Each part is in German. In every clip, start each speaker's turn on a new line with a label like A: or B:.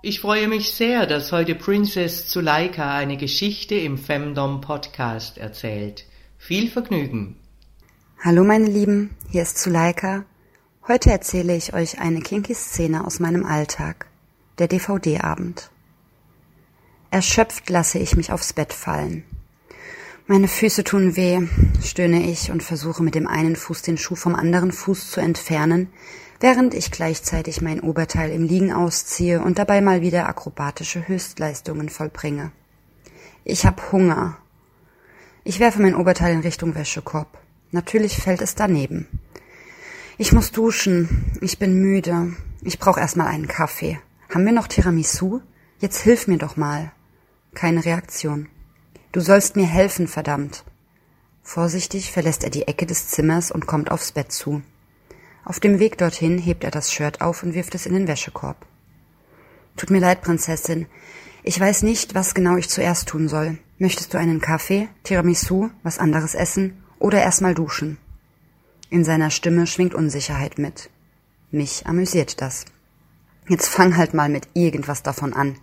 A: Ich freue mich sehr, dass heute Princess Zuleika eine Geschichte im Femdom Podcast erzählt. Viel Vergnügen.
B: Hallo meine Lieben, hier ist Zuleika. Heute erzähle ich euch eine kinky Szene aus meinem Alltag, der DVD-Abend. Erschöpft lasse ich mich aufs Bett fallen. Meine Füße tun weh, stöhne ich und versuche mit dem einen Fuß den Schuh vom anderen Fuß zu entfernen, während ich gleichzeitig mein Oberteil im Liegen ausziehe und dabei mal wieder akrobatische Höchstleistungen vollbringe. Ich hab Hunger. Ich werfe mein Oberteil in Richtung Wäschekorb. Natürlich fällt es daneben. Ich muss duschen. Ich bin müde. Ich brauche erstmal einen Kaffee. Haben wir noch Tiramisu? Jetzt hilf mir doch mal. Keine Reaktion. Du sollst mir helfen, verdammt. Vorsichtig verlässt er die Ecke des Zimmers und kommt aufs Bett zu. Auf dem Weg dorthin hebt er das Shirt auf und wirft es in den Wäschekorb. Tut mir leid, Prinzessin. Ich weiß nicht, was genau ich zuerst tun soll. Möchtest du einen Kaffee, Tiramisu, was anderes essen oder erstmal duschen? In seiner Stimme schwingt Unsicherheit mit. Mich amüsiert das. Jetzt fang halt mal mit irgendwas davon an.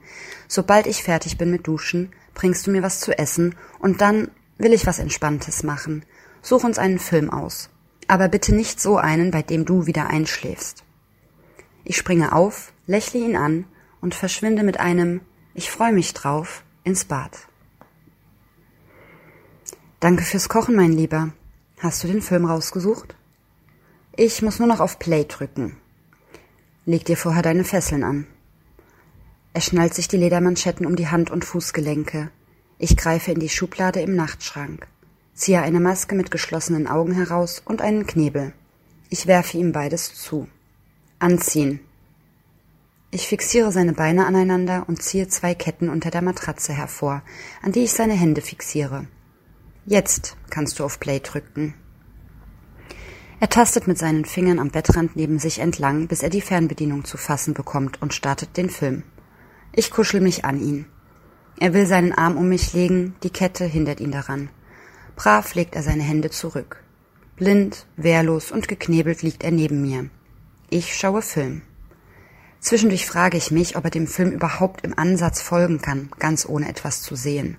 B: Sobald ich fertig bin mit Duschen, bringst du mir was zu essen und dann will ich was Entspanntes machen. Such uns einen Film aus aber bitte nicht so einen, bei dem du wieder einschläfst. Ich springe auf, lächle ihn an und verschwinde mit einem Ich freue mich drauf ins Bad. Danke fürs Kochen, mein Lieber. Hast du den Film rausgesucht? Ich muss nur noch auf Play drücken. Leg dir vorher deine Fesseln an. Er schnallt sich die Ledermanschetten um die Hand- und Fußgelenke. Ich greife in die Schublade im Nachtschrank ziehe eine Maske mit geschlossenen Augen heraus und einen Knebel. Ich werfe ihm beides zu. Anziehen. Ich fixiere seine Beine aneinander und ziehe zwei Ketten unter der Matratze hervor, an die ich seine Hände fixiere. Jetzt kannst du auf Play drücken. Er tastet mit seinen Fingern am Bettrand neben sich entlang, bis er die Fernbedienung zu fassen bekommt und startet den Film. Ich kuschel mich an ihn. Er will seinen Arm um mich legen, die Kette hindert ihn daran. Brav legt er seine Hände zurück. Blind, wehrlos und geknebelt liegt er neben mir. Ich schaue Film. Zwischendurch frage ich mich, ob er dem Film überhaupt im Ansatz folgen kann, ganz ohne etwas zu sehen.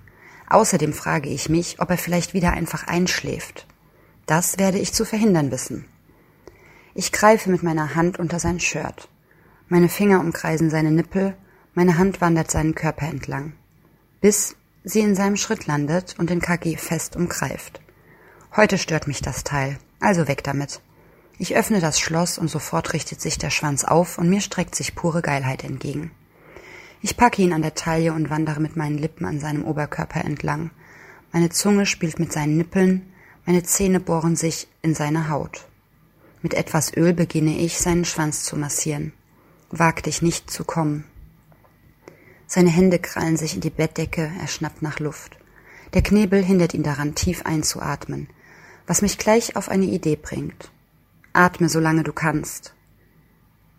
B: Außerdem frage ich mich, ob er vielleicht wieder einfach einschläft. Das werde ich zu verhindern wissen. Ich greife mit meiner Hand unter sein Shirt. Meine Finger umkreisen seine Nippel, meine Hand wandert seinen Körper entlang. Bis sie in seinem Schritt landet und den KG fest umgreift. Heute stört mich das Teil, also weg damit. Ich öffne das Schloss und sofort richtet sich der Schwanz auf und mir streckt sich pure Geilheit entgegen. Ich packe ihn an der Taille und wandere mit meinen Lippen an seinem Oberkörper entlang. Meine Zunge spielt mit seinen Nippeln, meine Zähne bohren sich in seine Haut. Mit etwas Öl beginne ich, seinen Schwanz zu massieren. Wag dich nicht zu kommen. Seine Hände krallen sich in die Bettdecke, er schnappt nach Luft. Der Knebel hindert ihn daran, tief einzuatmen, was mich gleich auf eine Idee bringt. Atme, solange du kannst.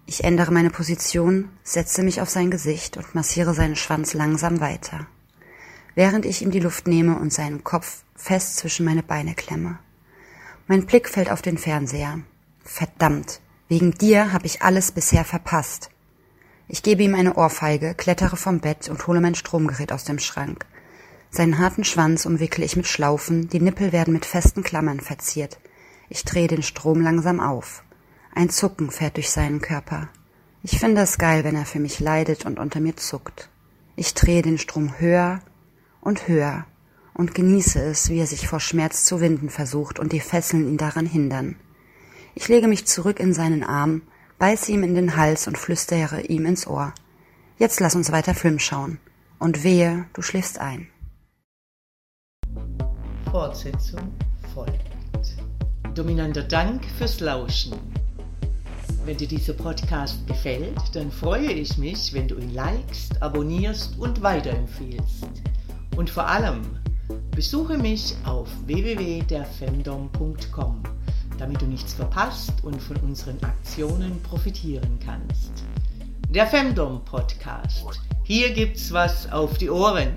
B: Ich ändere meine Position, setze mich auf sein Gesicht und massiere seinen Schwanz langsam weiter, während ich ihm die Luft nehme und seinen Kopf fest zwischen meine Beine klemme. Mein Blick fällt auf den Fernseher. Verdammt, wegen dir habe ich alles bisher verpasst. Ich gebe ihm eine Ohrfeige, klettere vom Bett und hole mein Stromgerät aus dem Schrank. Seinen harten Schwanz umwickle ich mit Schlaufen, die Nippel werden mit festen Klammern verziert. Ich drehe den Strom langsam auf. Ein Zucken fährt durch seinen Körper. Ich finde es geil, wenn er für mich leidet und unter mir zuckt. Ich drehe den Strom höher und höher und genieße es, wie er sich vor Schmerz zu winden versucht und die Fesseln ihn daran hindern. Ich lege mich zurück in seinen Arm, beiße ihm in den Hals und flüstere ihm ins Ohr. Jetzt lass uns weiter Film schauen. Und wehe, du schläfst ein.
A: Fortsetzung folgt. Dominanter Dank fürs Lauschen. Wenn dir dieser Podcast gefällt, dann freue ich mich, wenn du ihn likest, abonnierst und weiterempfehlst. Und vor allem, besuche mich auf www.derfemdom.com, damit du nichts verpasst und von unseren Aktionen profitieren kannst. Der Femdom Podcast. Hier gibt's was auf die Ohren.